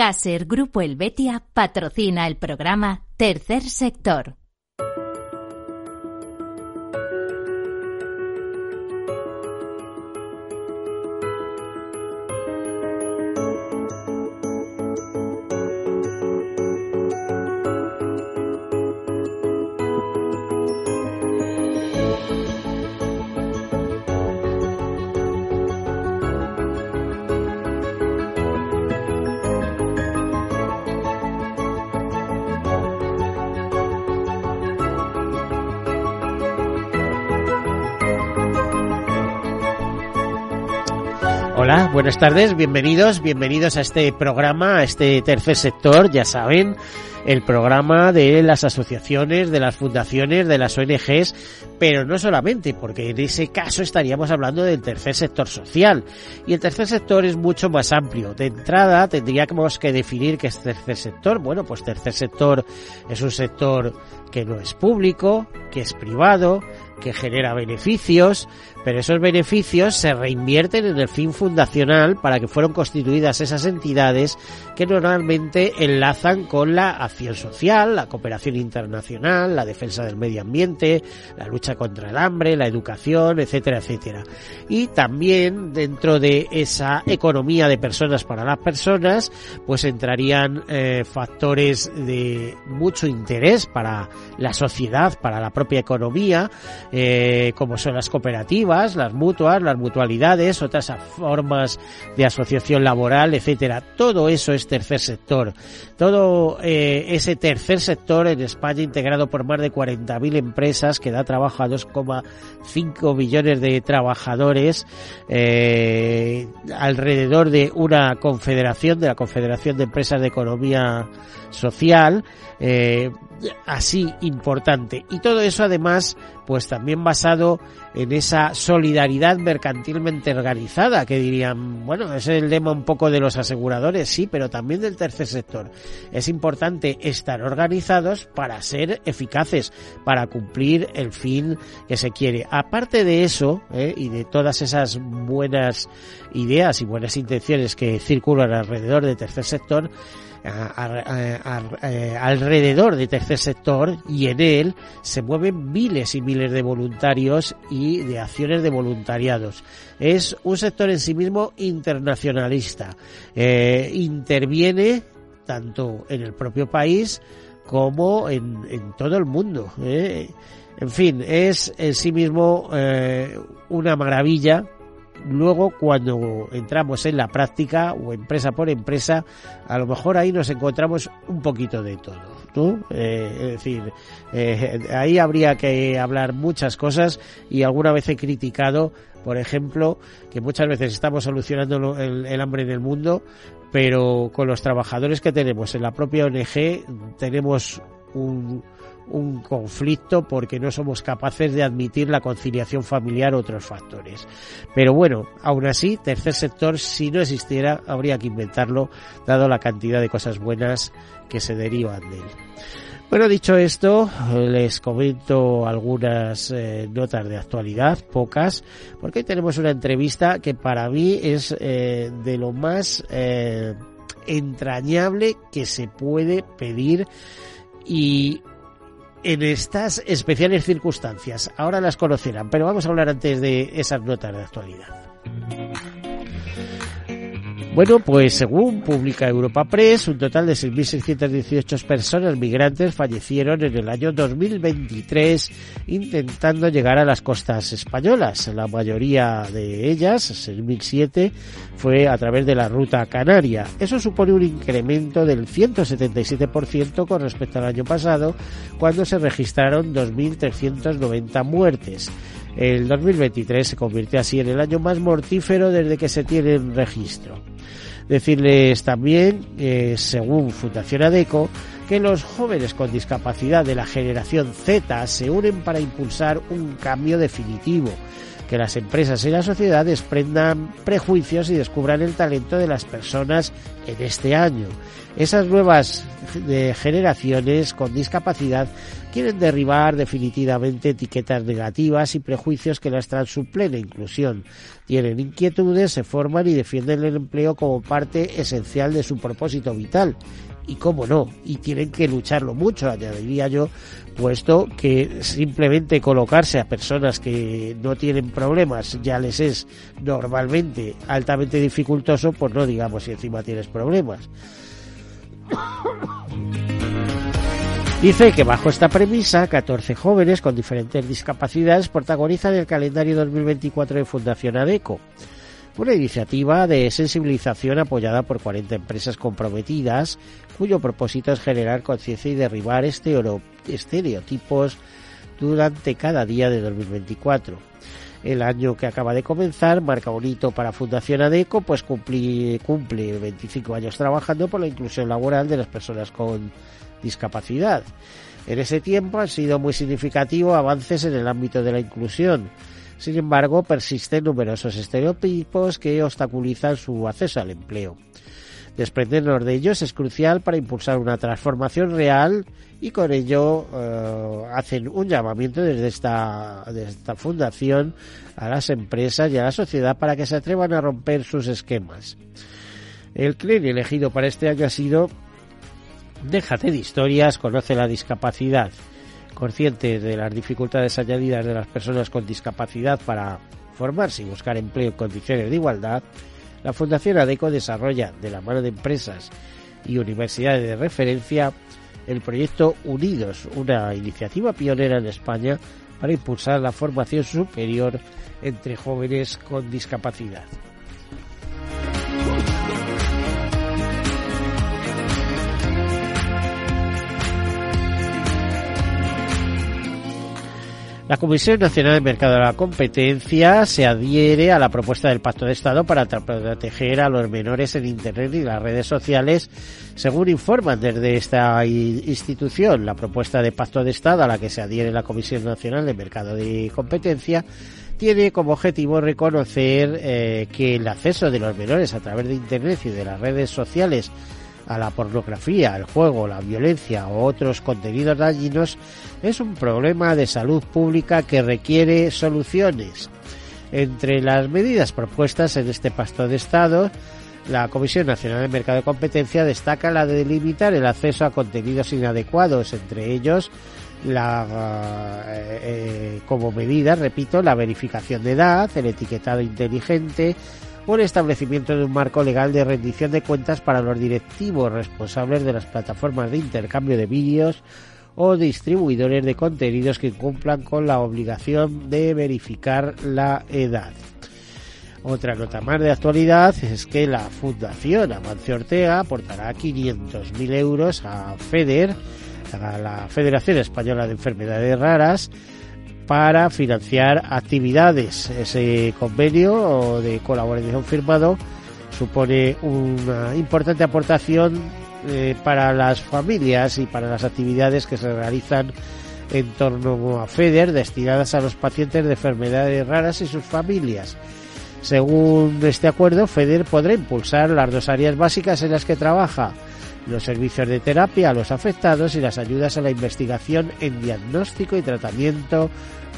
Caser Grupo Helvetia patrocina el programa Tercer Sector. Buenas tardes, bienvenidos, bienvenidos a este programa, a este tercer sector, ya saben, el programa de las asociaciones, de las fundaciones, de las ONGs, pero no solamente, porque en ese caso estaríamos hablando del tercer sector social. Y el tercer sector es mucho más amplio. De entrada tendríamos que definir qué es tercer sector. Bueno, pues tercer sector es un sector que no es público, que es privado, que genera beneficios, pero esos beneficios se reinvierten en el fin fundacional para que fueron constituidas esas entidades que normalmente enlazan con la acción social, la cooperación internacional, la defensa del medio ambiente, la lucha contra el hambre, la educación, etcétera, etcétera. Y también dentro de esa economía de personas para las personas, pues entrarían eh, factores de mucho interés para la sociedad, para la propia economía, eh, como son las cooperativas, las mutuas, las mutualidades, otras formas de asociación laboral, etcétera. Todo eso es tercer sector. Todo eh, ese tercer sector en España integrado por más de 40.000 empresas que da trabajo a 2,5 millones de trabajadores eh, alrededor de una confederación, de la Confederación de Empresas de Economía Social, eh, así importante. Y todo eso además, pues también basado en esa solidaridad mercantilmente organizada, que dirían, bueno, es el lema un poco de los aseguradores, sí, pero también del tercer sector. Es importante estar organizados para ser eficaces, para cumplir el fin que se quiere. Aparte de eso, eh, y de todas esas buenas ideas y buenas intenciones que circulan alrededor del tercer sector, eh, alrededor del tercer sector y en él se mueven miles y miles de voluntarios y de acciones de voluntariados. Es un sector en sí mismo internacionalista. Eh, interviene tanto en el propio país como en, todo el mundo. ¿eh? En fin, es en sí mismo una maravilla luego cuando entramos en la práctica o empresa por empresa, a lo mejor ahí nos encontramos un poquito de todo. ¿no? Eh, es decir, eh, ahí habría que hablar muchas cosas y alguna vez he criticado, por ejemplo, que muchas veces estamos solucionando el, el hambre en el mundo, pero con los trabajadores que tenemos en la propia ONG tenemos un, un conflicto porque no somos capaces de admitir la conciliación familiar o otros factores. Pero bueno, aún así, tercer sector, si no existiera, habría que inventarlo, dado la cantidad de cosas buenas que se derivan de él. Bueno, dicho esto, les comento algunas eh, notas de actualidad, pocas, porque hoy tenemos una entrevista que para mí es eh, de lo más eh, entrañable que se puede pedir y en estas especiales circunstancias. Ahora las conocerán, pero vamos a hablar antes de esas notas de actualidad. Bueno, pues según publica Europa Press, un total de 6.618 personas migrantes fallecieron en el año 2023 intentando llegar a las costas españolas. La mayoría de ellas, 6.007, fue a través de la ruta canaria. Eso supone un incremento del 177% con respecto al año pasado, cuando se registraron 2.390 muertes. El 2023 se convirtió así en el año más mortífero desde que se tiene registro. Decirles también, eh, según Fundación ADECO, que los jóvenes con discapacidad de la generación Z se unen para impulsar un cambio definitivo que las empresas y la sociedad desprendan prejuicios y descubran el talento de las personas en este año. Esas nuevas generaciones con discapacidad quieren derribar definitivamente etiquetas negativas y prejuicios que las traen su plena inclusión. Tienen inquietudes, se forman y defienden el empleo como parte esencial de su propósito vital y cómo no, y tienen que lucharlo mucho, añadiría yo, puesto que simplemente colocarse a personas que no tienen problemas ya les es normalmente altamente dificultoso, pues no digamos si encima tienes problemas. Dice que bajo esta premisa, 14 jóvenes con diferentes discapacidades protagonizan el calendario 2024 de Fundación ADECO una iniciativa de sensibilización apoyada por 40 empresas comprometidas, cuyo propósito es generar conciencia y derribar estereotipos durante cada día de 2024. El año que acaba de comenzar marca un hito para Fundación ADECO, pues cumple, cumple 25 años trabajando por la inclusión laboral de las personas con discapacidad. En ese tiempo han sido muy significativos avances en el ámbito de la inclusión sin embargo, persisten numerosos estereotipos que obstaculizan su acceso al empleo. Desprendernos de ellos es crucial para impulsar una transformación real y con ello eh, hacen un llamamiento desde esta, desde esta fundación a las empresas y a la sociedad para que se atrevan a romper sus esquemas. El CLIN elegido para este año ha sido Déjate de historias, conoce la discapacidad consciente de las dificultades añadidas de las personas con discapacidad para formarse y buscar empleo en condiciones de igualdad, la Fundación ADECO desarrolla, de la mano de empresas y universidades de referencia, el proyecto Unidos, una iniciativa pionera en España para impulsar la formación superior entre jóvenes con discapacidad. La Comisión Nacional del Mercado de la Competencia se adhiere a la propuesta del Pacto de Estado para proteger a los menores en Internet y las redes sociales, según informan desde esta institución. La propuesta de Pacto de Estado a la que se adhiere la Comisión Nacional del Mercado de Competencia tiene como objetivo reconocer eh, que el acceso de los menores a través de Internet y de las redes sociales a la pornografía, el juego, la violencia o otros contenidos dañinos es un problema de salud pública que requiere soluciones. Entre las medidas propuestas en este pacto de Estado, la Comisión Nacional de Mercado de Competencia destaca la de limitar el acceso a contenidos inadecuados, entre ellos la, eh, eh, como medida, repito, la verificación de edad, el etiquetado inteligente, el establecimiento de un marco legal de rendición de cuentas para los directivos responsables de las plataformas de intercambio de vídeos o distribuidores de contenidos que cumplan con la obligación de verificar la edad. Otra nota más de actualidad es que la Fundación Amancio Ortega aportará 500.000 euros a FEDER, a la Federación Española de Enfermedades Raras, para financiar actividades. Ese convenio de colaboración firmado supone una importante aportación eh, para las familias y para las actividades que se realizan en torno a FEDER destinadas a los pacientes de enfermedades raras y sus familias. Según este acuerdo, FEDER podrá impulsar las dos áreas básicas en las que trabaja, los servicios de terapia a los afectados y las ayudas a la investigación en diagnóstico y tratamiento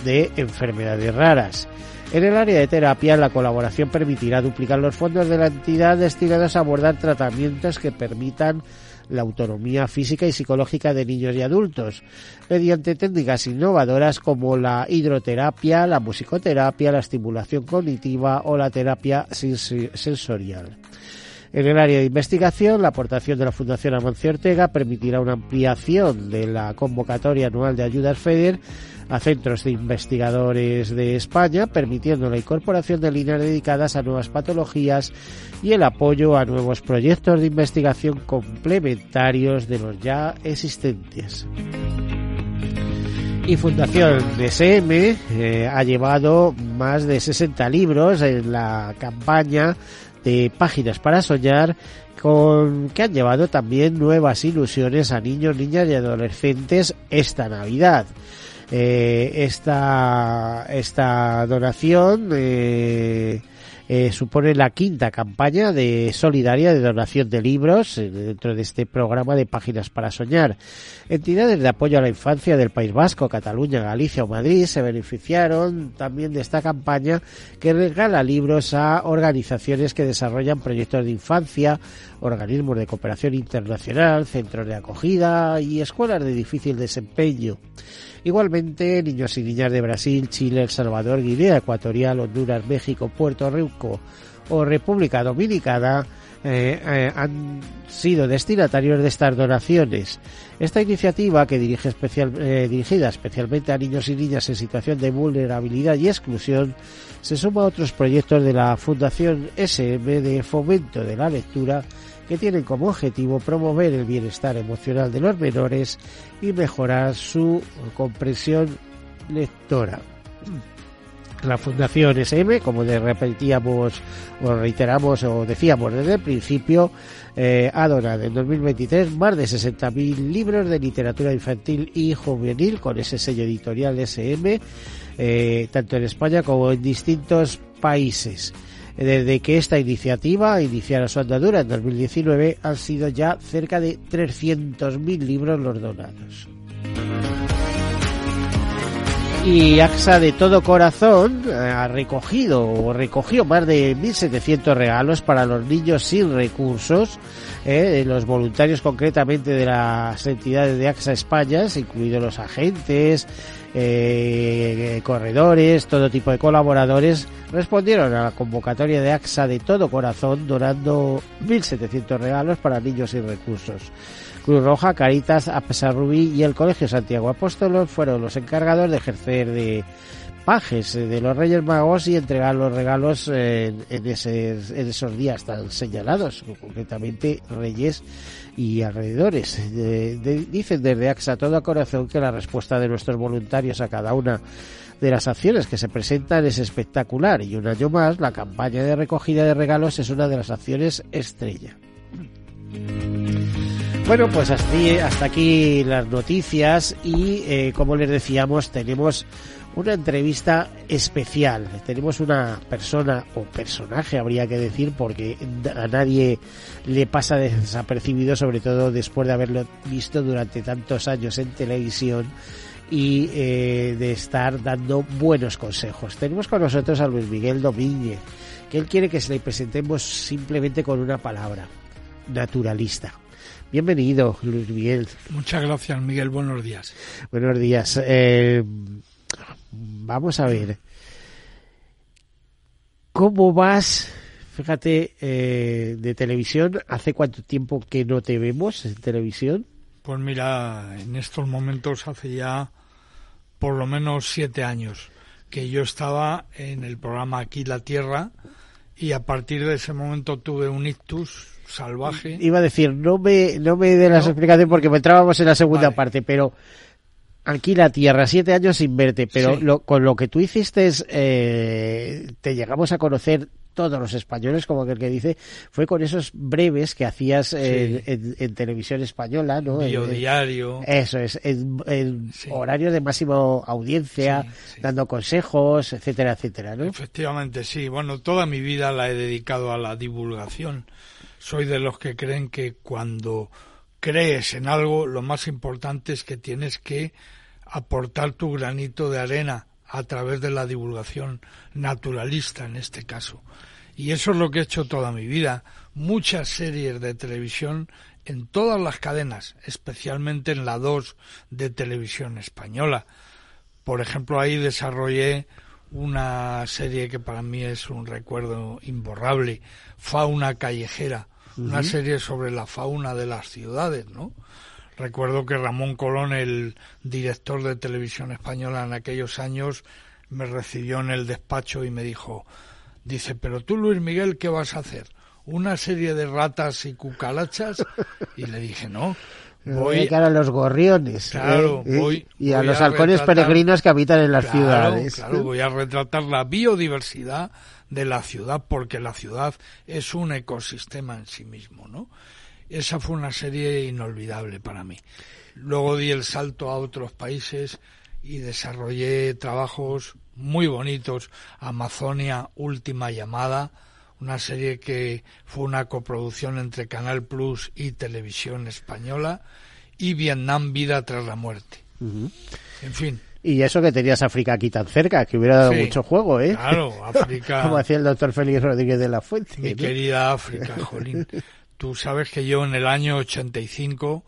de enfermedades raras. En el área de terapia, la colaboración permitirá duplicar los fondos de la entidad destinados a abordar tratamientos que permitan la autonomía física y psicológica de niños y adultos, mediante técnicas innovadoras como la hidroterapia, la musicoterapia, la estimulación cognitiva o la terapia sensorial. En el área de investigación, la aportación de la Fundación Amancio Ortega permitirá una ampliación de la convocatoria anual de ayudas FEDER a centros de investigadores de España, permitiendo la incorporación de líneas dedicadas a nuevas patologías y el apoyo a nuevos proyectos de investigación complementarios de los ya existentes. Y Fundación DSM eh, ha llevado más de 60 libros en la campaña de Páginas para Soñar, con que han llevado también nuevas ilusiones a niños, niñas y adolescentes esta Navidad. esta, esta donación eh, supone la quinta campaña de solidaria de donación de libros eh, dentro de este programa de Páginas para Soñar. Entidades de apoyo a la infancia del País Vasco, Cataluña, Galicia o Madrid se beneficiaron también de esta campaña que regala libros a organizaciones que desarrollan proyectos de infancia, organismos de cooperación internacional, centros de acogida y escuelas de difícil desempeño. Igualmente, niños y niñas de Brasil, Chile, El Salvador, Guinea Ecuatorial, Honduras, México, Puerto Rico o República Dominicana eh, eh, han sido destinatarios de estas donaciones. Esta iniciativa, que dirige especial, eh, dirigida especialmente a niños y niñas en situación de vulnerabilidad y exclusión, se suma a otros proyectos de la Fundación SM de Fomento de la Lectura que tienen como objetivo promover el bienestar emocional de los menores y mejorar su comprensión lectora. La Fundación SM, como repetíamos o reiteramos o decíamos desde el principio, eh, ha donado en 2023 más de 60.000 libros de literatura infantil y juvenil con ese sello editorial SM, eh, tanto en España como en distintos países. Desde que esta iniciativa iniciara su andadura en 2019 han sido ya cerca de 300.000 libros los donados. Y AXA de todo corazón eh, ha recogido o recogió más de 1.700 regalos para los niños sin recursos, eh, los voluntarios concretamente de las entidades de AXA España, incluidos los agentes, eh, corredores, todo tipo de colaboradores, respondieron a la convocatoria de AXA de todo corazón donando 1.700 regalos para niños sin recursos. Cruz Roja, Caritas, Rubí y el Colegio Santiago Apóstolos fueron los encargados de ejercer de pajes de los Reyes Magos y entregar los regalos en, en, esos días tan señalados, concretamente Reyes y alrededores. dicen desde AXA todo a corazón que la respuesta de nuestros voluntarios a cada una de las acciones que se presentan es espectacular y un año más la campaña de recogida de regalos es una de las acciones estrella. Bueno, pues hasta, hasta aquí las noticias y eh, como les decíamos tenemos una entrevista especial. Tenemos una persona o personaje, habría que decir, porque a nadie le pasa desapercibido, sobre todo después de haberlo visto durante tantos años en televisión y eh, de estar dando buenos consejos. Tenemos con nosotros a Luis Miguel Domínguez, que él quiere que se le presentemos simplemente con una palabra, naturalista. Bienvenido, Luis Miguel. Muchas gracias, Miguel. Buenos días. Buenos días. Eh, vamos a ver. ¿Cómo vas? Fíjate, eh, de televisión, ¿hace cuánto tiempo que no te vemos en televisión? Pues mira, en estos momentos hace ya por lo menos siete años que yo estaba en el programa Aquí la Tierra y a partir de ese momento tuve un ictus salvaje. Iba a decir, no me, no me dé las explicaciones porque entrábamos en la segunda parte, pero aquí la tierra, siete años sin verte, pero con lo que tú hiciste, eh, te llegamos a conocer todos los españoles, como el que dice, fue con esos breves que hacías en, televisión española, ¿no? Diario. Eso es, en, horario de máximo audiencia, dando consejos, etcétera, etcétera, ¿no? Efectivamente, sí. Bueno, toda mi vida la he dedicado a la divulgación. Soy de los que creen que cuando crees en algo, lo más importante es que tienes que aportar tu granito de arena a través de la divulgación naturalista en este caso. Y eso es lo que he hecho toda mi vida. Muchas series de televisión en todas las cadenas, especialmente en la 2 de televisión española. Por ejemplo, ahí desarrollé una serie que para mí es un recuerdo imborrable, Fauna Callejera, una serie sobre la fauna de las ciudades, ¿no? Recuerdo que Ramón Colón, el director de televisión española en aquellos años, me recibió en el despacho y me dijo, dice, pero tú Luis Miguel, ¿qué vas a hacer? ¿Una serie de ratas y cucarachas? Y le dije, no, voy a los gorriones claro, ¿eh? voy, y a los halcones peregrinos que habitan en las ciudades. Claro, voy a retratar la biodiversidad de la ciudad porque la ciudad es un ecosistema en sí mismo, ¿no? Esa fue una serie inolvidable para mí. Luego di el salto a otros países y desarrollé trabajos muy bonitos. Amazonia, Última Llamada, una serie que fue una coproducción entre Canal Plus y Televisión Española, y Vietnam, Vida tras la Muerte. En fin. Y eso que tenías África aquí tan cerca, que hubiera dado mucho juego, ¿eh? Claro, África. Como hacía el doctor Félix Rodríguez de la Fuente. Mi querida África, Jolín. Tú sabes que yo en el año 85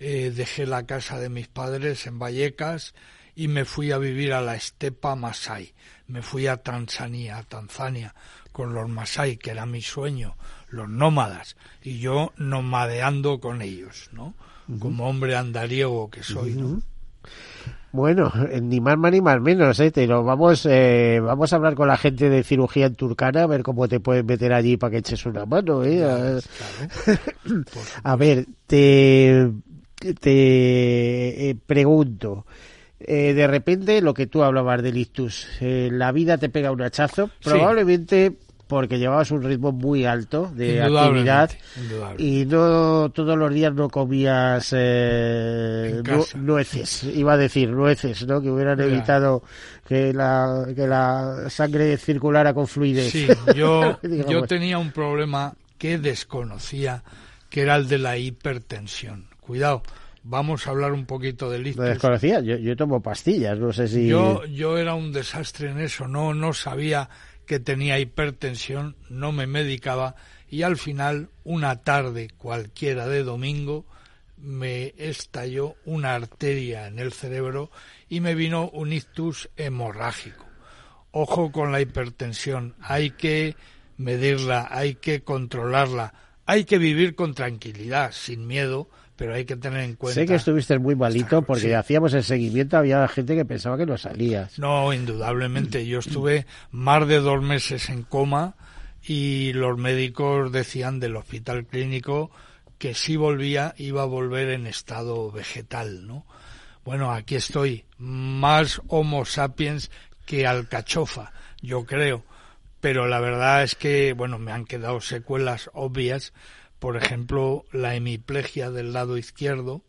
eh, dejé la casa de mis padres en Vallecas y me fui a vivir a la estepa Masai. Me fui a Tanzania, a Tanzania, con los Masai, que era mi sueño, los nómadas, y yo nomadeando con ellos, ¿no? Como hombre andariego que soy, ¿no? Bueno, ni más más ni más menos, ¿eh? Te lo vamos, eh, vamos a hablar con la gente de cirugía en Turcana, a ver cómo te pueden meter allí para que eches una mano, ¿eh? a ver, te, te eh, pregunto, eh, de repente lo que tú hablabas del ictus, eh, la vida te pega un hachazo, probablemente porque llevabas un ritmo muy alto de actividad y no todos los días no comías eh, nueces, iba a decir nueces, ¿no? Que hubieran evitado que la, que la sangre circulara con fluidez. Sí, yo, yo tenía un problema que desconocía, que era el de la hipertensión. Cuidado, vamos a hablar un poquito del ictus. Lo desconocía, yo, yo tomo pastillas, no sé si... Yo, yo era un desastre en eso, no, no sabía que tenía hipertensión, no me medicaba y al final, una tarde cualquiera de domingo, me estalló una arteria en el cerebro y me vino un ictus hemorrágico. Ojo con la hipertensión, hay que medirla, hay que controlarla, hay que vivir con tranquilidad, sin miedo, pero hay que tener en cuenta. Sé que estuviste muy malito porque hacíamos el seguimiento, había gente que pensaba que no salías. No, indudablemente. Yo estuve más de dos meses en coma y los médicos decían del hospital clínico que si volvía iba a volver en estado vegetal, ¿no? Bueno, aquí estoy, más Homo sapiens que alcachofa, yo creo. Pero la verdad es que, bueno, me han quedado secuelas obvias por ejemplo, la hemiplegia del lado izquierdo.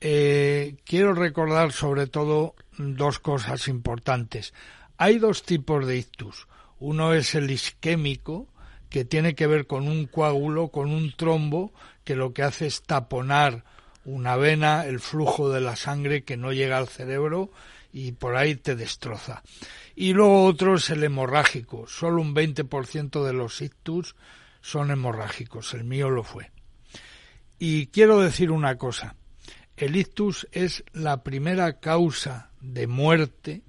Eh, quiero recordar sobre todo dos cosas importantes. Hay dos tipos de ictus. Uno es el isquémico, que tiene que ver con un coágulo, con un trombo, que lo que hace es taponar una vena, el flujo de la sangre que no llega al cerebro y por ahí te destroza. Y luego otro es el hemorrágico. Solo un 20% de los ictus son hemorrágicos, el mío lo fue. Y quiero decir una cosa, el ictus es la primera causa de muerte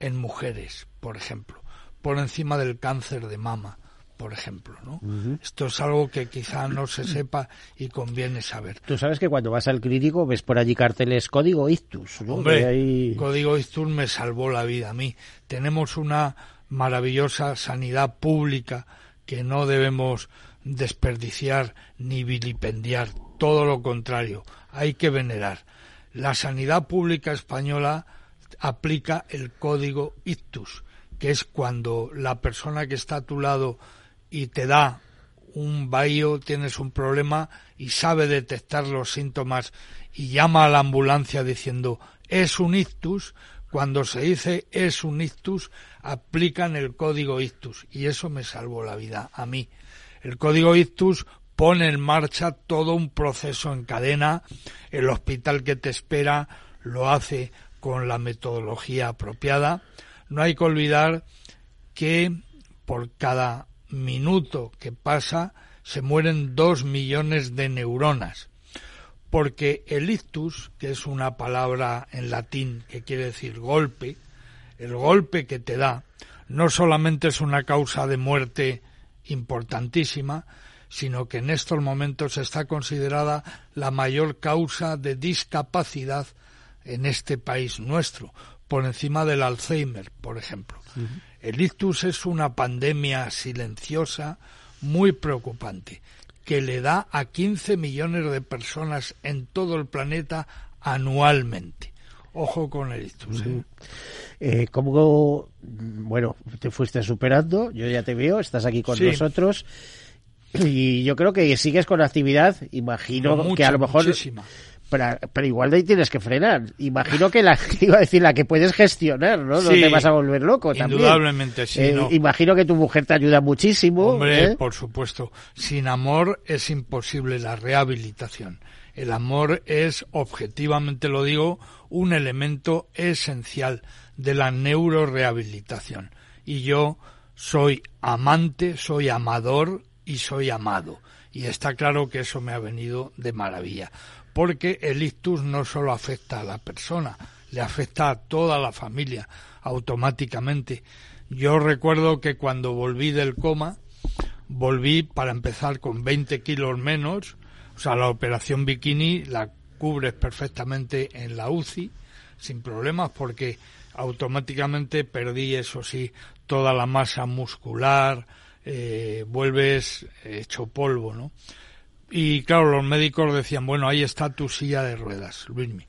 en mujeres, por ejemplo, por encima del cáncer de mama, por ejemplo, ¿no? Esto es algo que quizá no se sepa y conviene saber. Tú sabes que cuando vas al clínico ves por allí carteles código ictus, ¿no? Hombre, código ictus me salvó la vida a mí. Tenemos una maravillosa sanidad pública que no debemos desperdiciar ni vilipendiar, todo lo contrario, hay que venerar. La sanidad pública española aplica el código ictus, que es cuando la persona que está a tu lado y te da un bahío, tienes un problema y sabe detectar los síntomas y llama a la ambulancia diciendo es un ictus, cuando se dice es un ictus, aplican el código ictus y eso me salvó la vida a mí. El código ictus pone en marcha todo un proceso en cadena. El hospital que te espera lo hace con la metodología apropiada. No hay que olvidar que por cada minuto que pasa se mueren dos millones de neuronas porque el ictus, que es una palabra en latín que quiere decir golpe, el golpe que te da no solamente es una causa de muerte importantísima, sino que en estos momentos está considerada la mayor causa de discapacidad en este país nuestro, por encima del Alzheimer, por ejemplo. El ictus es una pandemia silenciosa muy preocupante que le da a 15 millones de personas en todo el planeta anualmente. Ojo con el ictus. ¿eh? Eh, ¿Cómo, bueno, te fuiste superando? Yo ya te veo, estás aquí con nosotros. Y yo creo que sigues con actividad, imagino que a lo mejor pero, igual de ahí tienes que frenar. Imagino que la iba a decir la que puedes gestionar, ¿no? no te vas a volver loco también. Indudablemente, sí. Eh, imagino que tu mujer te ayuda muchísimo. Hombre, ¿eh? por supuesto. Sin amor es imposible la rehabilitación. El amor es, objetivamente lo digo, un elemento esencial de la neurorehabilitación. Y yo soy amante, soy amador y soy amado. Y está claro que eso me ha venido de maravilla porque el ictus no solo afecta a la persona, le afecta a toda la familia automáticamente. Yo recuerdo que cuando volví del coma, volví para empezar con 20 kilos menos, o sea, la operación bikini la cubres perfectamente en la UCI, sin problemas, porque automáticamente perdí, eso sí, toda la masa muscular, eh, vuelves hecho polvo, ¿no? Y claro, los médicos decían, bueno, ahí está tu silla de ruedas, Luismi.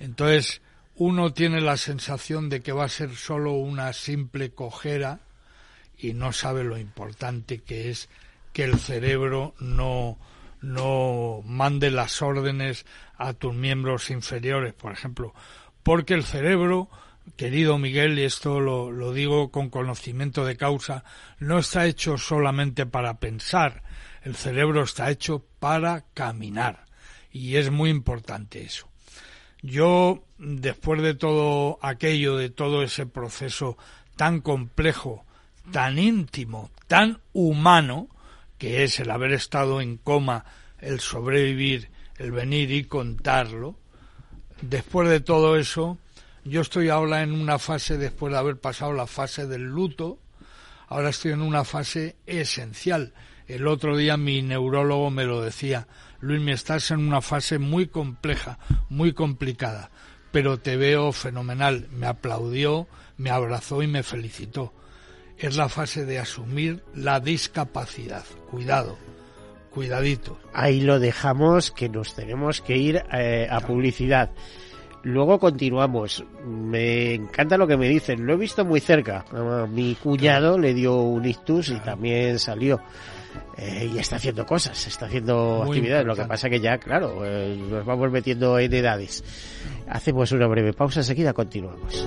Entonces, uno tiene la sensación de que va a ser solo una simple cojera y no sabe lo importante que es que el cerebro no, no mande las órdenes a tus miembros inferiores, por ejemplo. Porque el cerebro, querido Miguel, y esto lo, lo digo con conocimiento de causa, no está hecho solamente para pensar, el cerebro está hecho para caminar y es muy importante eso. Yo, después de todo aquello, de todo ese proceso tan complejo, tan íntimo, tan humano, que es el haber estado en coma, el sobrevivir, el venir y contarlo, después de todo eso, yo estoy ahora en una fase, después de haber pasado la fase del luto, ahora estoy en una fase esencial, el otro día mi neurólogo me lo decía, Luis, me estás en una fase muy compleja, muy complicada, pero te veo fenomenal. Me aplaudió, me abrazó y me felicitó. Es la fase de asumir la discapacidad. Cuidado, cuidadito. Ahí lo dejamos, que nos tenemos que ir eh, a publicidad. Luego continuamos. Me encanta lo que me dicen. Lo he visto muy cerca. mi cuñado le dio un ictus y también salió. Eh, y está haciendo cosas, está haciendo actividades. Lo que pasa que ya, claro, eh, nos vamos metiendo en edades. Hacemos una breve pausa, enseguida continuamos.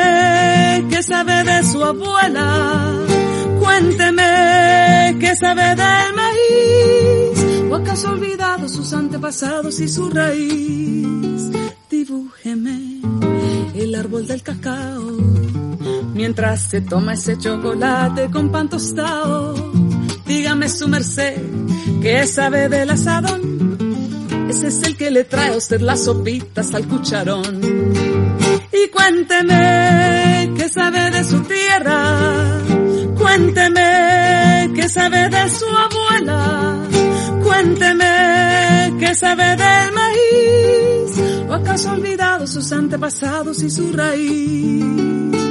sabe de su abuela. Cuénteme qué sabe del maíz. ¿O acaso ha olvidado sus antepasados y su raíz? Dibújeme el árbol del cacao. Mientras se toma ese chocolate con pan tostado. Dígame su merced, ¿qué sabe del asadón? Ese es el que le trae a usted las sopitas al cucharón y cuénteme qué sabe de su tierra, cuénteme qué sabe de su abuela, cuénteme qué sabe del maíz, o acaso ha olvidado sus antepasados y su raíz.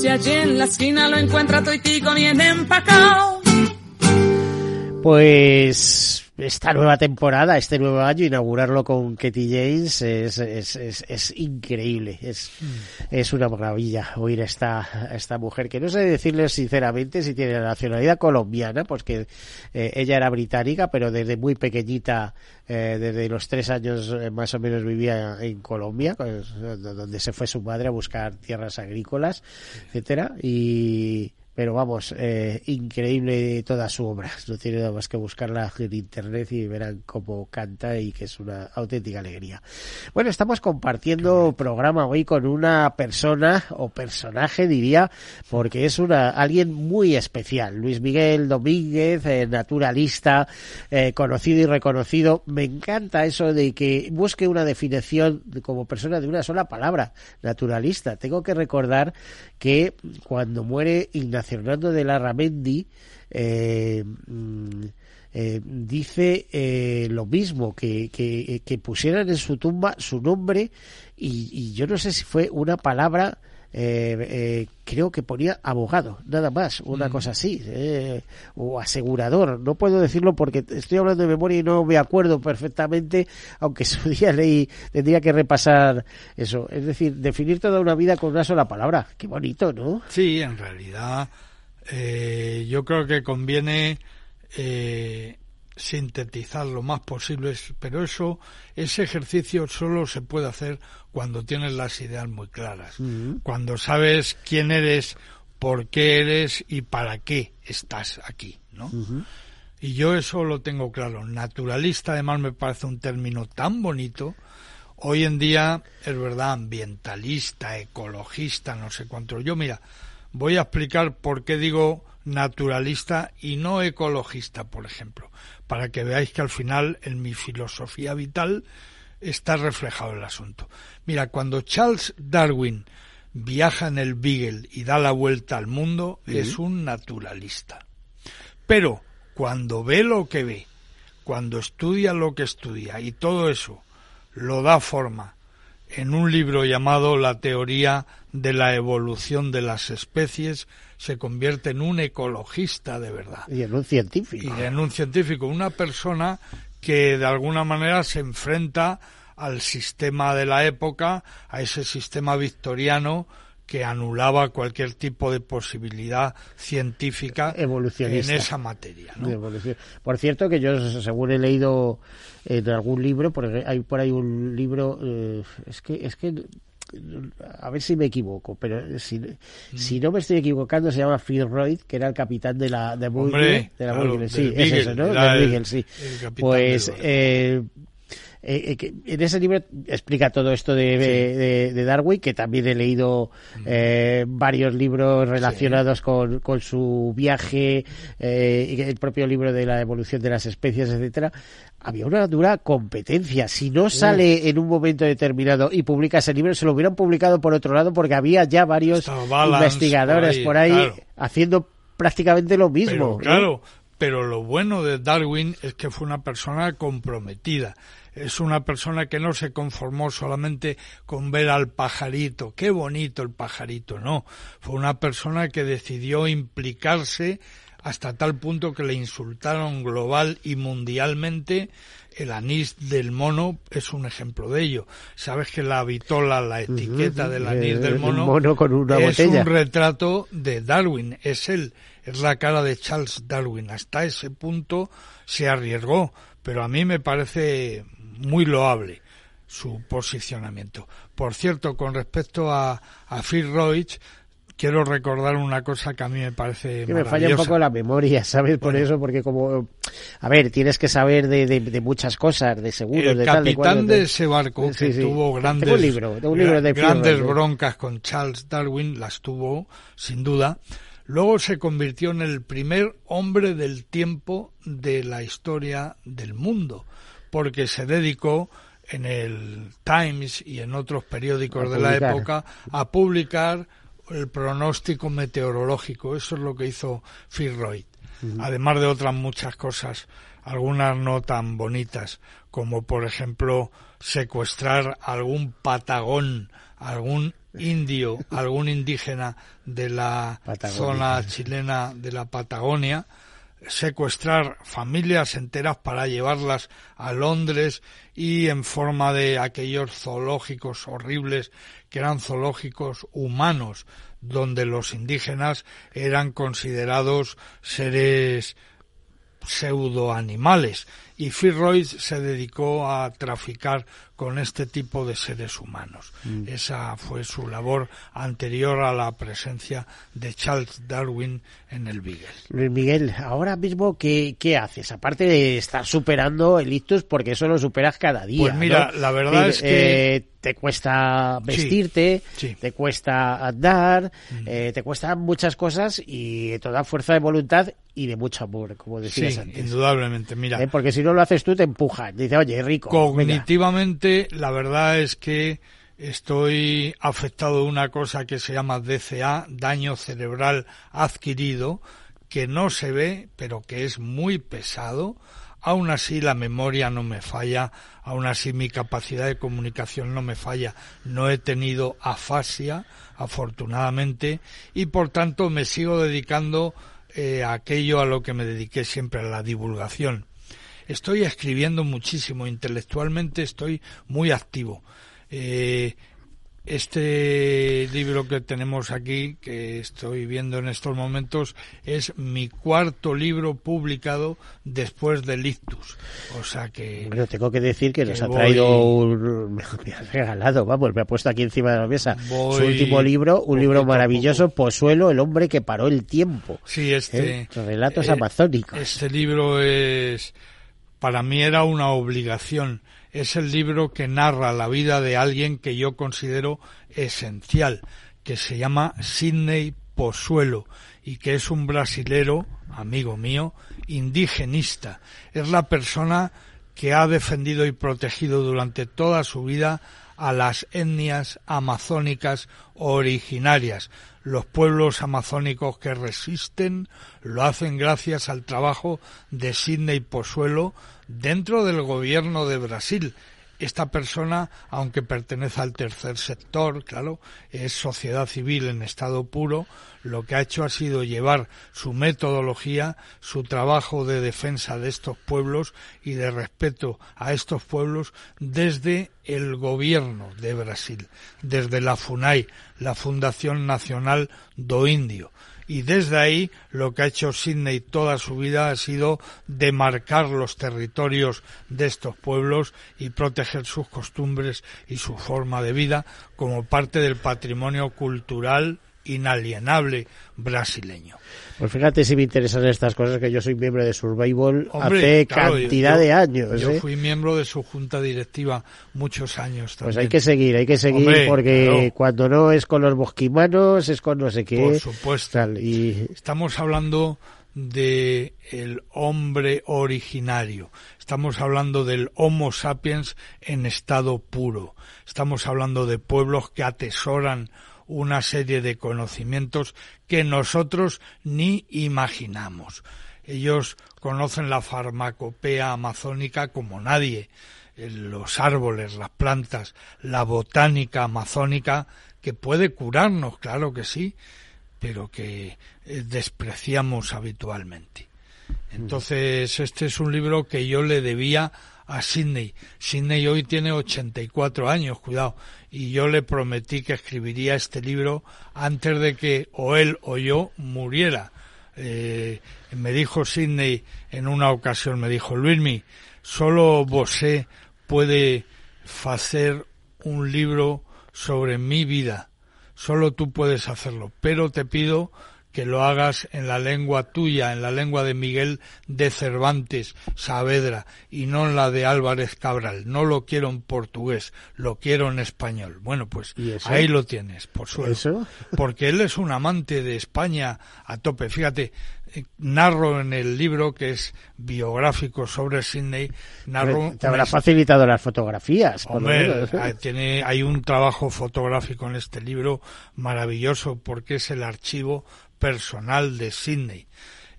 Si allí en la esquina lo encuentra toitico bien empacao. Pues esta nueva temporada, este nuevo año, inaugurarlo con Katie James es, es, es, es increíble. Es, es una maravilla oír a esta, esta mujer, que no sé decirle sinceramente si tiene la nacionalidad colombiana, porque eh, ella era británica, pero desde muy pequeñita, eh, desde los tres años eh, más o menos vivía en Colombia, pues, donde se fue su madre a buscar tierras agrícolas, etcétera, y pero vamos, eh, increíble toda su obra. No tiene nada más que buscarla en internet y verán cómo canta y que es una auténtica alegría. Bueno, estamos compartiendo programa hoy con una persona o personaje, diría, porque es una alguien muy especial. Luis Miguel Domínguez, eh, naturalista, eh, conocido y reconocido. Me encanta eso de que busque una definición como persona de una sola palabra, naturalista. Tengo que recordar que cuando muere Ignacio Fernando de Larramendi eh, eh, dice eh, lo mismo, que, que, que, pusieran en su tumba su nombre y yo no sé si fue una palabra eh, eh, creo que ponía abogado, nada más, una mm. cosa así, eh, o asegurador. No puedo decirlo porque estoy hablando de memoria y no me acuerdo perfectamente, aunque su día leí, tendría que repasar eso. Es decir, definir toda una vida con una sola palabra. Qué bonito, ¿no? Sí, en realidad eh, yo creo que conviene eh, sintetizar lo más posible, pero eso, ese ejercicio solo se puede hacer cuando tienes las ideas muy claras, cuando sabes quién eres, por qué eres y para qué estás aquí, ¿no? Y yo eso lo tengo claro. Naturalista, además, me parece un término tan bonito. Hoy en día es verdad, ambientalista, ecologista, no sé cuánto. Yo, mira, voy a explicar por qué digo naturalista y no ecologista, por ejemplo para que veáis que al final en mi filosofía vital está reflejado el asunto. Mira, cuando Charles Darwin viaja en el Beagle y da la vuelta al mundo, es un naturalista. Pero cuando ve lo que ve, cuando estudia lo que estudia y todo eso lo da forma en un libro llamado La teoría de la evolución de las especies, se convierte en un ecologista de verdad. Y en un científico. Y en un científico, una persona que de alguna manera se enfrenta al sistema de la época, a ese sistema victoriano que anulaba cualquier tipo de posibilidad científica Evolucionista. en esa materia. Por cierto, que yo según he leído en algún libro, porque hay por ahí un libro, eh, es que es que a ver si me equivoco, pero si, si no me estoy equivocando, se llama Phil Royd, que era el capitán de la de, Hombre, de la claro, sí, es eso, ¿no? El, sí. Pues eh, eh, que en ese libro explica todo esto de, sí. de, de, Darwin, que también he leído eh, varios libros relacionados sí. con, con, su viaje, eh, el propio libro de la evolución de las especies, etcétera. Había una dura competencia. Si no sale en un momento determinado y publica ese libro, se lo hubieran publicado por otro lado porque había ya varios Balance, investigadores por ahí, por ahí claro. haciendo prácticamente lo mismo. Pero, claro, pero lo bueno de Darwin es que fue una persona comprometida es una persona que no se conformó solamente con ver al pajarito, qué bonito el pajarito, no, fue una persona que decidió implicarse hasta tal punto que le insultaron global y mundialmente el anís del mono es un ejemplo de ello. Sabes que la vitola, la etiqueta uh -huh. del anís del mono, mono con una es botella. un retrato de Darwin, es él, es la cara de Charles Darwin. Hasta ese punto se arriesgó, pero a mí me parece muy loable su posicionamiento. Por cierto, con respecto a, a Phil Roach, quiero recordar una cosa que a mí me parece que me falla un poco la memoria, ¿sabes? Por bueno, eso, porque como, a ver, tienes que saber de, de, de muchas cosas, de seguros, el de capitán tal, de, cual, de, ese barco sí, que sí. tuvo grandes, un libro, un libro de grandes broncas con Charles Darwin, las tuvo sin duda. Luego se convirtió en el primer hombre del tiempo de la historia del mundo, porque se dedicó en el Times y en otros periódicos de la época a publicar el pronóstico meteorológico. Eso es lo que hizo Fitzroy. Además de otras muchas cosas, algunas no tan bonitas, como por ejemplo secuestrar algún patagón, algún indio, algún indígena de la zona chilena de la Patagonia, secuestrar familias enteras para llevarlas a Londres y en forma de aquellos zoológicos horribles que eran zoológicos humanos, donde los indígenas eran considerados seres pseudoanimales y Fitzroy se dedicó a traficar con este tipo de seres humanos. Mm. Esa fue su labor anterior a la presencia de Charles Darwin en el Beagle. Luis Miguel, ahora mismo, ¿qué, qué haces? Aparte de estar superando el ictus, porque eso lo superas cada día. Pues mira, la verdad es que... Eh, te cuesta vestirte, te cuesta andar, mm. eh, te cuestan muchas cosas y toda fuerza de voluntad y de mucho amor, como decías sí, antes. indudablemente, mira. Eh, porque si no lo haces tú, te empujan. Dice, oye, rico. Cognitivamente, la verdad es que estoy afectado de una cosa que se llama DCA, daño cerebral adquirido, que no se ve, pero que es muy pesado. Aún así la memoria no me falla, aún así mi capacidad de comunicación no me falla. No he tenido afasia, afortunadamente, y por tanto me sigo dedicando eh, a aquello a lo que me dediqué siempre, a la divulgación estoy escribiendo muchísimo, intelectualmente estoy muy activo. Eh, este libro que tenemos aquí, que estoy viendo en estos momentos, es mi cuarto libro publicado después de Ictus. O sea que. Bueno, tengo que decir que, nos ha traído un. Me ha regalado, vamos, me ha puesto aquí encima de la mesa su último libro, un libro maravilloso, Posuelo, el hombre que paró el tiempo. Sí, este. ¿Eh? Relatos amazónicos. Este libro es para mí era una obligación. Es el libro que narra la vida de alguien que yo considero esencial, que se llama Sidney Posuelo y que es un brasilero, amigo mío, indigenista. Es la persona que ha defendido y protegido durante toda su vida a las etnias amazónicas originarias, los pueblos amazónicos que resisten lo hacen gracias al trabajo de Sidney Posuelo dentro del gobierno de Brasil. Esta persona, aunque pertenece al tercer sector, claro, es sociedad civil en estado puro, lo que ha hecho ha sido llevar su metodología, su trabajo de defensa de estos pueblos y de respeto a estos pueblos desde el gobierno de Brasil, desde la FUNAI, la Fundación Nacional do Indio. Y desde ahí lo que ha hecho Sidney toda su vida ha sido demarcar los territorios de estos pueblos y proteger sus costumbres y su forma de vida como parte del patrimonio cultural inalienable brasileño. Pues fíjate si me interesan estas cosas, que yo soy miembro de Survival hace cantidad de años. Yo ¿eh? fui miembro de su junta directiva muchos años también. Pues hay que seguir, hay que seguir, porque cuando no es con los bosquimanos, es con no sé qué. Por supuesto. y... Estamos hablando de el hombre originario. Estamos hablando del Homo sapiens en estado puro. Estamos hablando de pueblos que atesoran una serie de conocimientos que nosotros ni imaginamos. Ellos conocen la farmacopea amazónica como nadie, los árboles, las plantas, la botánica amazónica, que puede curarnos, claro que sí, pero que eh, despreciamos habitualmente. Entonces, este es un libro que yo le debía a Sidney. Sidney hoy tiene 84 años, cuidado, y yo le prometí que escribiría este libro antes de que o él o yo muriera. Eh, me dijo Sidney en una ocasión, me dijo, Luismi, solo vosé puede hacer un libro sobre mi vida, solo tú puedes hacerlo, pero te pido que lo hagas en la lengua tuya, en la lengua de Miguel de Cervantes Saavedra y no en la de Álvarez Cabral. No lo quiero en portugués, lo quiero en español. Bueno, pues ahí lo tienes, por suerte. Porque él es un amante de España a tope. Fíjate, eh, narro en el libro que es biográfico sobre Sydney. Narro te habrá facilitado las fotografías. Hombre, tiene, hay un trabajo fotográfico en este libro maravilloso porque es el archivo personal de Sydney.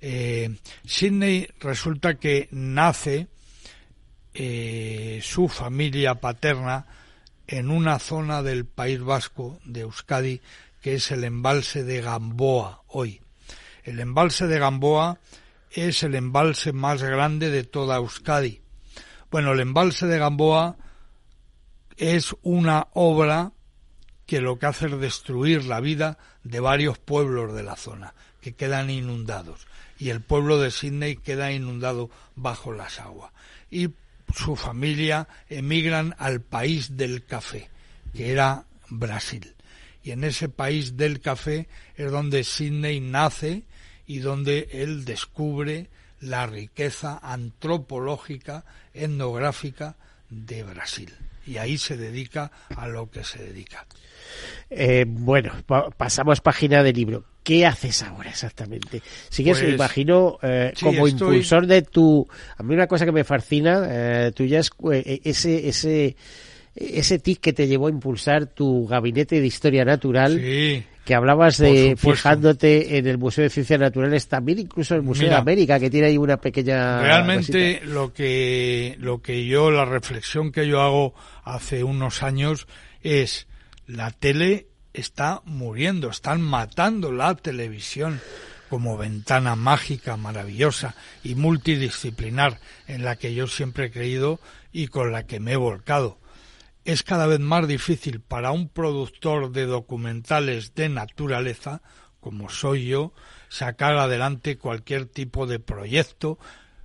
Eh, Sydney resulta que nace eh, su familia paterna en una zona del País Vasco de Euskadi que es el embalse de Gamboa hoy. El embalse de Gamboa es el embalse más grande de toda Euskadi. Bueno, el embalse de Gamboa es una obra que lo que hace es destruir la vida de varios pueblos de la zona, que quedan inundados. Y el pueblo de Sydney queda inundado bajo las aguas. Y su familia emigran al país del café, que era Brasil. Y en ese país del café es donde Sydney nace y donde él descubre la riqueza antropológica, etnográfica de Brasil. Y ahí se dedica a lo que se dedica. Eh, bueno, pasamos página del libro. ¿Qué haces ahora exactamente? Si que pues, imagino eh, como impulsor de tu... A mí una cosa que me fascina eh, tuya es eh, ese, ese, ese tic que te llevó a impulsar tu gabinete de historia natural. Que hablabas de fijándote en el Museo de Ciencias Naturales, también incluso el Museo de América, que tiene ahí una pequeña... Realmente lo que, lo que yo, la reflexión que yo hago hace unos años es la tele está muriendo, están matando la televisión como ventana mágica, maravillosa y multidisciplinar en la que yo siempre he creído y con la que me he volcado. Es cada vez más difícil para un productor de documentales de naturaleza, como soy yo, sacar adelante cualquier tipo de proyecto,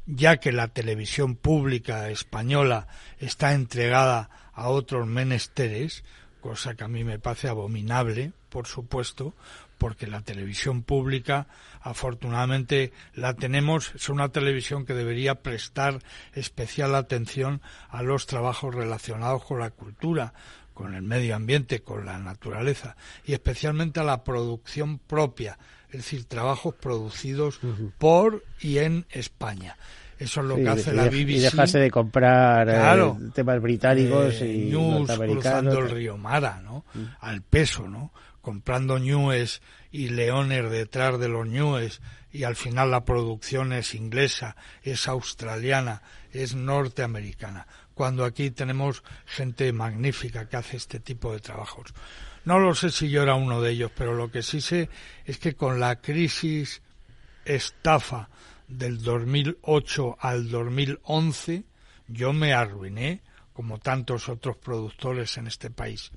ya que la televisión pública española está entregada a otros menesteres, cosa que a mí me parece abominable, por supuesto, porque la televisión pública, afortunadamente, la tenemos, es una televisión que debería prestar especial atención a los trabajos relacionados con la cultura, con el medio ambiente, con la naturaleza, y especialmente a la producción propia, es decir, trabajos producidos por y en España. Eso es lo que hace la BBC. Y dejarse de comprar eh, temas británicos eh, y news cruzando el río Mara, ¿no? Mm. Al peso, ¿no? Comprando ñues y leones detrás de los ñues y al final la producción es inglesa, es australiana, es norteamericana. Cuando aquí tenemos gente magnífica que hace este tipo de trabajos. No lo sé si yo era uno de ellos, pero lo que sí sé es que con la crisis estafa del 2008 al 2011 yo me arruiné como tantos otros productores en este país.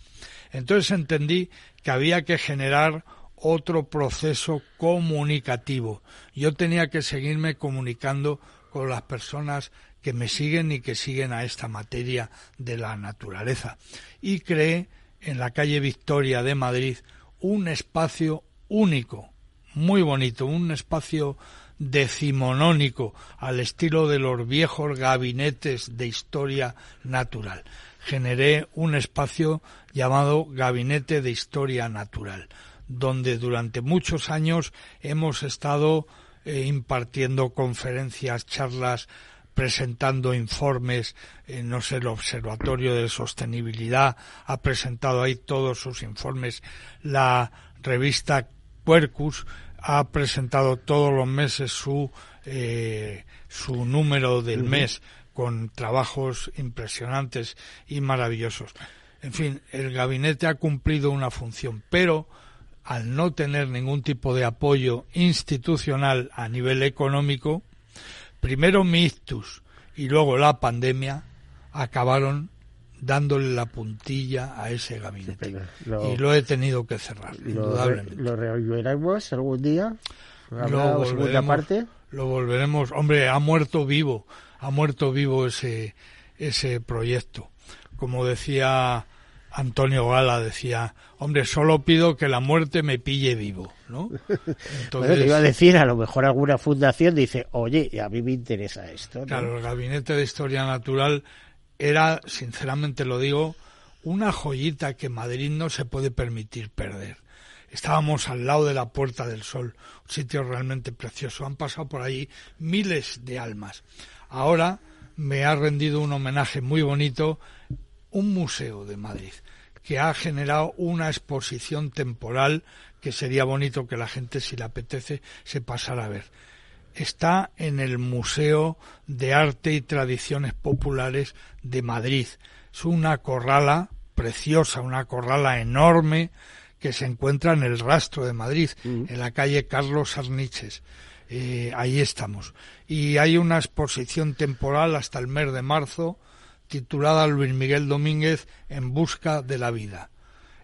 Entonces entendí que había que generar otro proceso comunicativo. Yo tenía que seguirme comunicando con las personas que me siguen y que siguen a esta materia de la naturaleza. Y creé en la calle Victoria de Madrid un espacio único, muy bonito, un espacio decimonónico al estilo de los viejos gabinetes de historia natural. Generé un espacio llamado Gabinete de Historia Natural, donde durante muchos años hemos estado eh, impartiendo conferencias, charlas, presentando informes, eh, no sé, el Observatorio de Sostenibilidad ha presentado ahí todos sus informes, la revista Quercus ha presentado todos los meses su, eh, su número del mes con trabajos impresionantes y maravillosos. En fin, el gabinete ha cumplido una función, pero al no tener ningún tipo de apoyo institucional a nivel económico, primero mi ictus y luego la pandemia acabaron dándole la puntilla a ese gabinete. y lo he tenido que cerrar, indudablemente. ¿Lo reviviremos algún día? Lo volveremos, parte? lo volveremos. Hombre, ha muerto vivo, ha muerto vivo ese, ese proyecto. Como decía Antonio Gala decía, hombre, solo pido que la muerte me pille vivo, ¿no? Entonces, iba a decir, a lo mejor alguna fundación dice, oye, a mí me interesa esto. Claro, el Gabinete de Historia Natural era, sinceramente lo digo, una joyita que Madrid no se puede permitir perder. Estábamos al lado de la Puerta del Sol, un sitio realmente precioso. Han pasado por allí miles de almas. Ahora me ha rendido un homenaje muy bonito un museo de Madrid que ha generado una exposición temporal que sería bonito que la gente, si le apetece, se pasara a ver. Está en el Museo de Arte y Tradiciones Populares de Madrid. Es una corrala preciosa, una corrala enorme que se encuentra en el rastro de Madrid, en la calle Carlos Arniches. Eh, ahí estamos. Y hay una exposición temporal hasta el mes de marzo titulada Luis Miguel Domínguez En busca de la vida,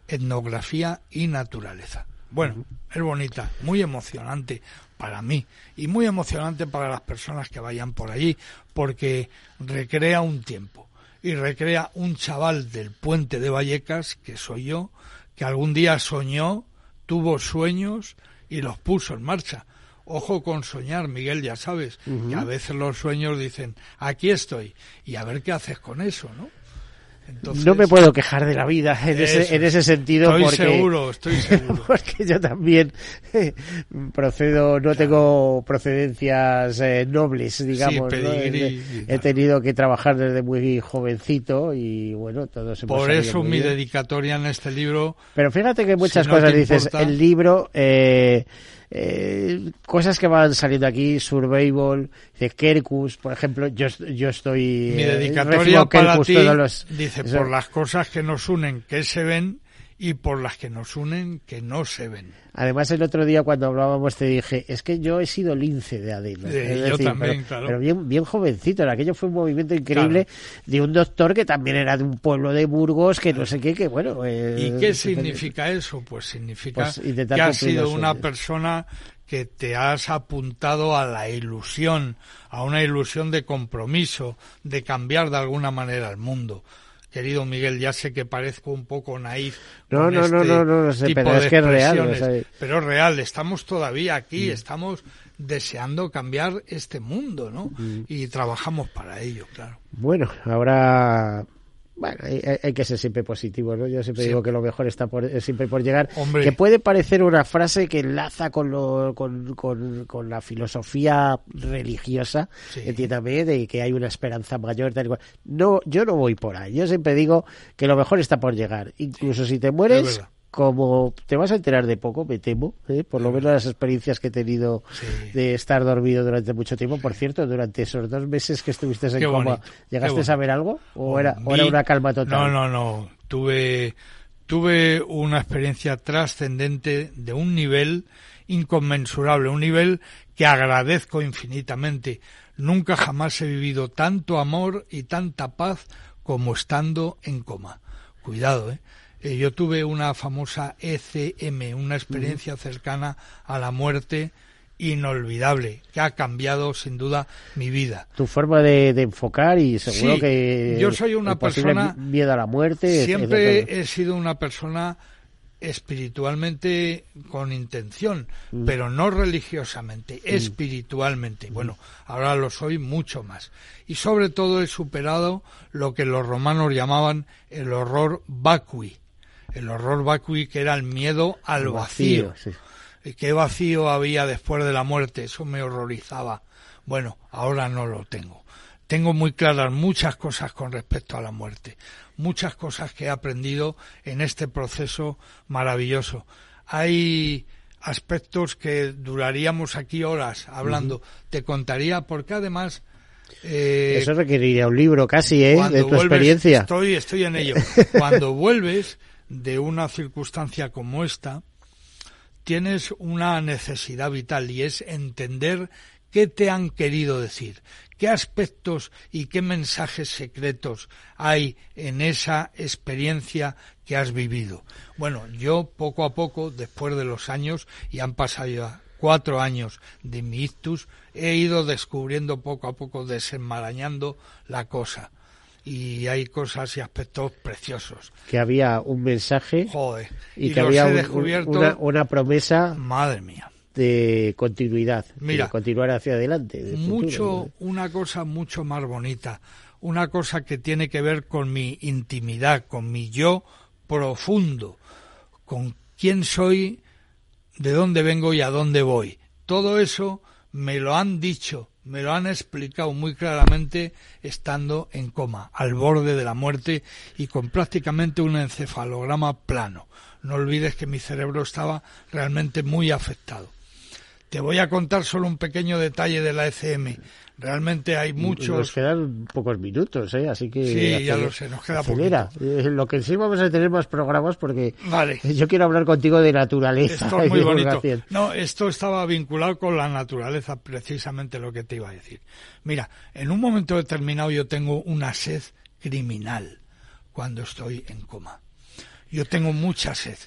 etnografía y naturaleza. Bueno, es bonita, muy emocionante para mí y muy emocionante para las personas que vayan por allí, porque recrea un tiempo y recrea un chaval del puente de Vallecas, que soy yo, que algún día soñó, tuvo sueños y los puso en marcha. Ojo con soñar, Miguel, ya sabes, que a veces los sueños dicen, aquí estoy, y a ver qué haces con eso, ¿no? No me puedo quejar de la vida en, ese, en ese sentido. Estoy porque, seguro, estoy seguro. Porque yo también eh, procedo, no tengo procedencias eh, nobles, digamos. he, tenido que trabajar desde muy jovencito y bueno, todo se Por eso mi dedicatoria en este libro. Pero fíjate que muchas cosas dices, el libro. Eh, eh, cosas que van saliendo aquí, Survival, de Kerkus, por ejemplo, yo, yo estoy... Mi eh, dedicatoria para ti dice, por las cosas que nos unen, que se ven, y por las que nos unen que no se ven. Además, el otro día cuando hablábamos te dije, es que yo he sido lince de Adel. yo también, claro. Pero bien, bien jovencito, aquello fue un movimiento increíble de un doctor que también era de un pueblo de Burgos, que no sé qué, que bueno... Eh, ¿Y qué significa eso? Pues significa pues que has sido una persona que te has apuntado a la ilusión, a una ilusión de compromiso, de cambiar de alguna manera el mundo querido Miguel, ya sé que parezco un poco naif. No, no, no, no, no, sé, pero es que es real. Pero es real, estamos todavía aquí, mm. estamos deseando cambiar este mundo, ¿no? Mm. Y trabajamos para ello, claro. Bueno, ahora bueno, hay, que ser siempre positivo, ¿no? Yo siempre digo que lo mejor está por, siempre por llegar. Que puede parecer una frase que enlaza con, lo, con, con, la filosofía religiosa, entiéndame, de que hay una esperanza mayor. Tal No, yo no voy por ahí. Yo siempre digo que lo mejor está por llegar. Incluso si te mueres, como te vas a enterar de poco, me temo, ¿eh? por lo menos las experiencias que he tenido de estar dormido durante mucho tiempo. Por cierto, durante esos dos meses que estuviste en coma, ¿llegaste a saber algo? ¿O, era, era una calma total? No, no, no. Tuve, tuve una experiencia trascendente de un nivel inconmensurable, un nivel que agradezco infinitamente. Nunca jamás he vivido tanto amor y tanta paz como estando en coma. Cuidado, ¿eh? Eh, yo tuve una famosa ECM, una experiencia cercana a la muerte inolvidable, que ha cambiado sin duda mi vida. Tu forma de, enfocar y seguro que... Yo soy una persona... Miedo a la muerte. Siempre he sido una persona espiritualmente con intención, pero no religiosamente, espiritualmente. Bueno, ahora lo soy mucho más. Y sobre todo he superado lo que los romanos llamaban el horror vacui, el horror vacui que era el miedo al vacío. y ¿Qué vacío había después de la muerte? Eso me horrorizaba. Bueno, ahora no lo tengo. Tengo muy claras muchas cosas con respecto a la muerte, muchas cosas que he aprendido en este proceso maravilloso. Hay aspectos que duraríamos aquí horas hablando. Te contaría porque además eh, Eso requeriría un libro casi, ¿eh? De tu experiencia. Estoy, estoy en ello. Cuando vuelves, de una circunstancia como esta, tienes una necesidad vital y es entender qué te han querido decir, qué aspectos y qué mensajes secretos hay en esa experiencia que has vivido. Bueno, yo poco a poco, después de los años, y han pasado ya cuatro años de mi ictus, he ido descubriendo poco a poco, desenmarañando la cosa. Y hay cosas y aspectos preciosos. Que había un mensaje Joder. y, Y que había un- descubierto- una, una promesa Madre mía. de continuidad, Mira, de continuar hacia adelante. futuro. mucho una cosa mucho más bonita una cosa que tiene que ver con mi intimidad con mi yo profundo con quién soy de dónde vengo y a dónde voy todo eso me lo han dicho me lo han explicado muy claramente estando en coma al borde de la muerte y con prácticamente un encefalograma plano no olvides que mi cerebro estaba realmente muy afectado te voy a contar solo un pequeño detalle de la ECM. Realmente hay Nos muchos. quedan pocos minutos, ¿eh? así que. Sí, ya lo sé, nos queda acelera. Eh, Lo que sí vamos a tener más programas porque Vale. yo quiero hablar contigo de naturaleza. Esto es muy bonito. No, esto estaba vinculado con la naturaleza, precisamente lo que te iba a decir. Mira, en un momento determinado yo tengo una sed criminal cuando estoy en coma. Yo tengo mucha sed.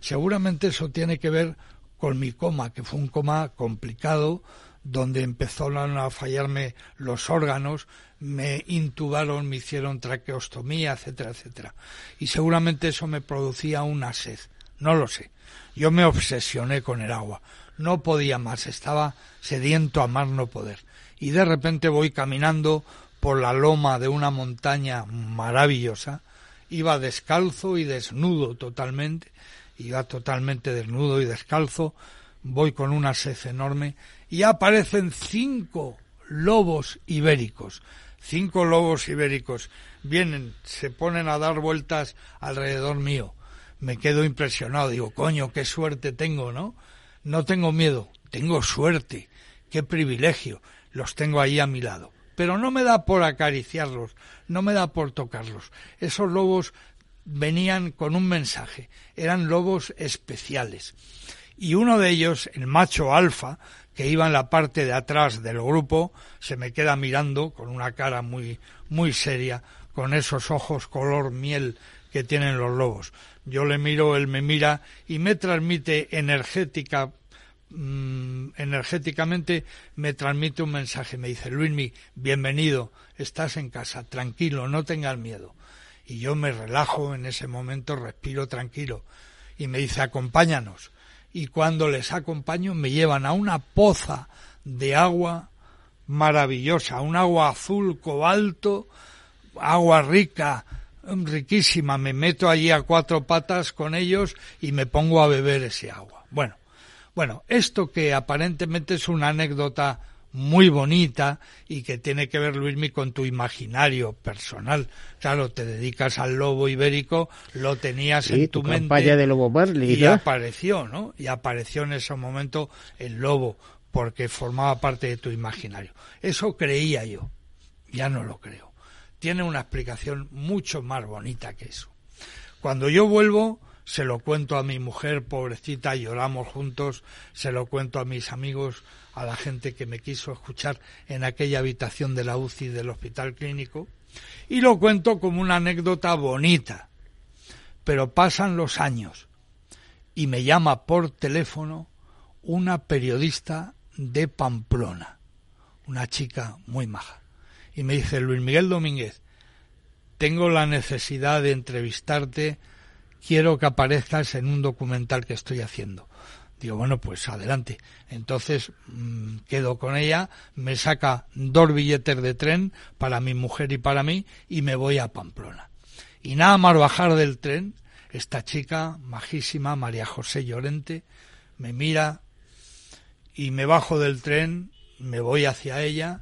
Seguramente eso tiene que ver con mi coma, que fue un coma complicado, donde empezaron a fallarme los órganos, me intubaron, me hicieron traqueostomía, etcétera, etcétera. Y seguramente eso me producía una sed. No lo sé. Yo me obsesioné con el agua. No podía más, estaba sediento a más no poder. Y de repente voy caminando por la loma de una montaña maravillosa. Iba descalzo y desnudo totalmente. Iba totalmente desnudo y descalzo. Voy con una sed enorme y aparecen cinco lobos ibéricos. Cinco lobos ibéricos vienen, se ponen a dar vueltas alrededor mío. Me quedo impresionado. Digo, coño, qué suerte tengo, ¿no? No tengo miedo, tengo suerte. Qué privilegio. Los tengo ahí a mi lado. Pero no me da por acariciarlos, no me da por tocarlos. Esos lobos venían con un mensaje. Eran lobos especiales. Y uno de ellos, el macho alfa, que iba en la parte de atrás del grupo, se me queda mirando con una cara muy, muy seria, con esos ojos color miel que tienen los lobos. Yo le miro, él me mira y me transmite energética, mm, energéticamente me transmite un mensaje. Me dice, Luismi, bienvenido, estás en casa, tranquilo, no tengas miedo. Y yo me relajo en ese momento, respiro tranquilo. Y me dice, acompáñanos y cuando les acompaño me llevan a una poza de agua maravillosa, un agua azul cobalto, agua rica, riquísima. Me meto allí a cuatro patas con ellos y me pongo a beber ese agua. Bueno, bueno, esto que aparentemente es una anécdota muy bonita y que tiene que ver, Luismi, con tu imaginario personal. Claro, te dedicas al lobo ibérico, lo tenías Sí, en tu, tu mente de Lobo Marley, y ¿no? apareció, ¿no? Y apareció en ese momento el lobo porque formaba parte de tu imaginario. Eso creía yo. Ya no lo creo. Tiene una explicación mucho más bonita que eso. Cuando yo vuelvo, se lo cuento a mi mujer, pobrecita, lloramos juntos, se lo cuento a mis amigos, a la gente que me quiso escuchar en aquella habitación de la UCI del hospital clínico, y lo cuento como una anécdota bonita. Pero pasan los años y me llama por teléfono una periodista de Pamplona, una chica muy maja, y me dice, Luis Miguel Domínguez, tengo la necesidad de entrevistarte, quiero que aparezcas en un documental que estoy haciendo. Digo, bueno, pues adelante. Entonces mmm, quedo con ella, me saca dos billetes de tren para mi mujer y para mí y me voy a Pamplona. Y nada más bajar del tren, esta chica majísima, María José Llorente, me mira y me bajo del tren, me voy hacia ella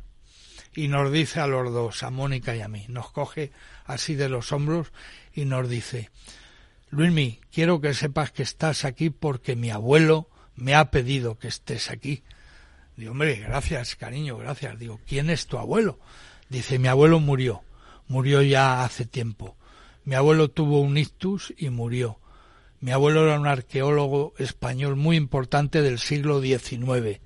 y nos dice a los dos, a Mónica y a mí, nos coge así de los hombros y nos dice, Luismi, quiero que sepas que estás aquí porque mi abuelo me ha pedido que estés aquí. Digo, hombre, gracias, cariño, gracias. Digo, ¿quién es tu abuelo? Dice, mi abuelo murió, murió ya hace tiempo. Mi abuelo tuvo un ictus y murió. Mi abuelo era un arqueólogo español muy importante del siglo XIX,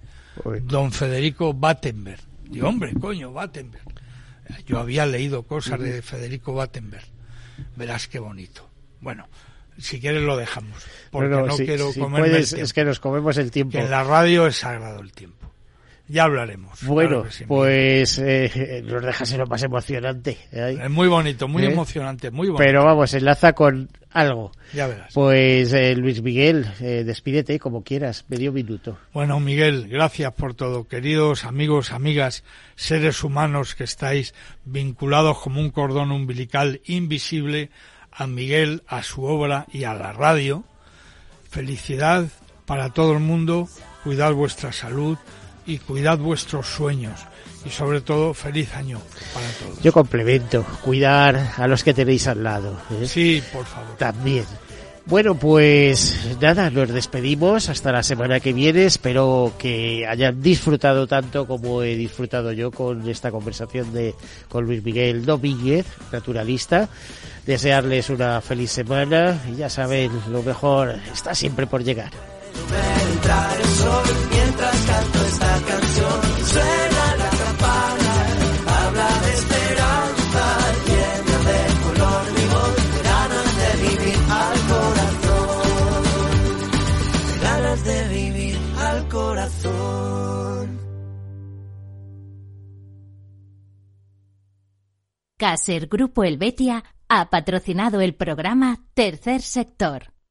Uy. don Federico Battenberg. Digo, hombre, coño, Battenberg. Yo había leído cosas de Federico Battenberg. Verás qué bonito. Bueno, si quieres lo dejamos, porque no si- quiero si comerme puedes, el tiempo, es que nos comemos el tiempo. que en la radio es sagrado el tiempo. ya hablaremos. Bueno, pues eh, nos dejas en lo más emocionante. ¿eh? Es muy bonito, muy ¿Eh? emocionante, muy bonito. Pero vamos, enlaza con algo. Ya verás. Pues Luis Miguel, despídete como quieras, medio minuto. Bueno, Miguel, gracias por todo. Queridos amigos, amigas, seres humanos que estáis vinculados como un cordón umbilical invisible a Miguel, a su obra y a la radio. Felicidad para todo el mundo, cuidad vuestra salud, y cuidad vuestros sueños y sobre todo feliz año para todos. Yo complemento, cuidar a los que tenéis al lado. ¿eh? Sí, por favor. También. Bueno, pues nada, nos despedimos hasta la semana que viene. Espero que hayan disfrutado tanto como he disfrutado yo con esta conversación de con Luis Miguel Domínguez, naturalista. Desearles una feliz semana y ya saben, lo mejor está siempre por llegar Caser Grupo Helvetia ha patrocinado el programa Tercer Sector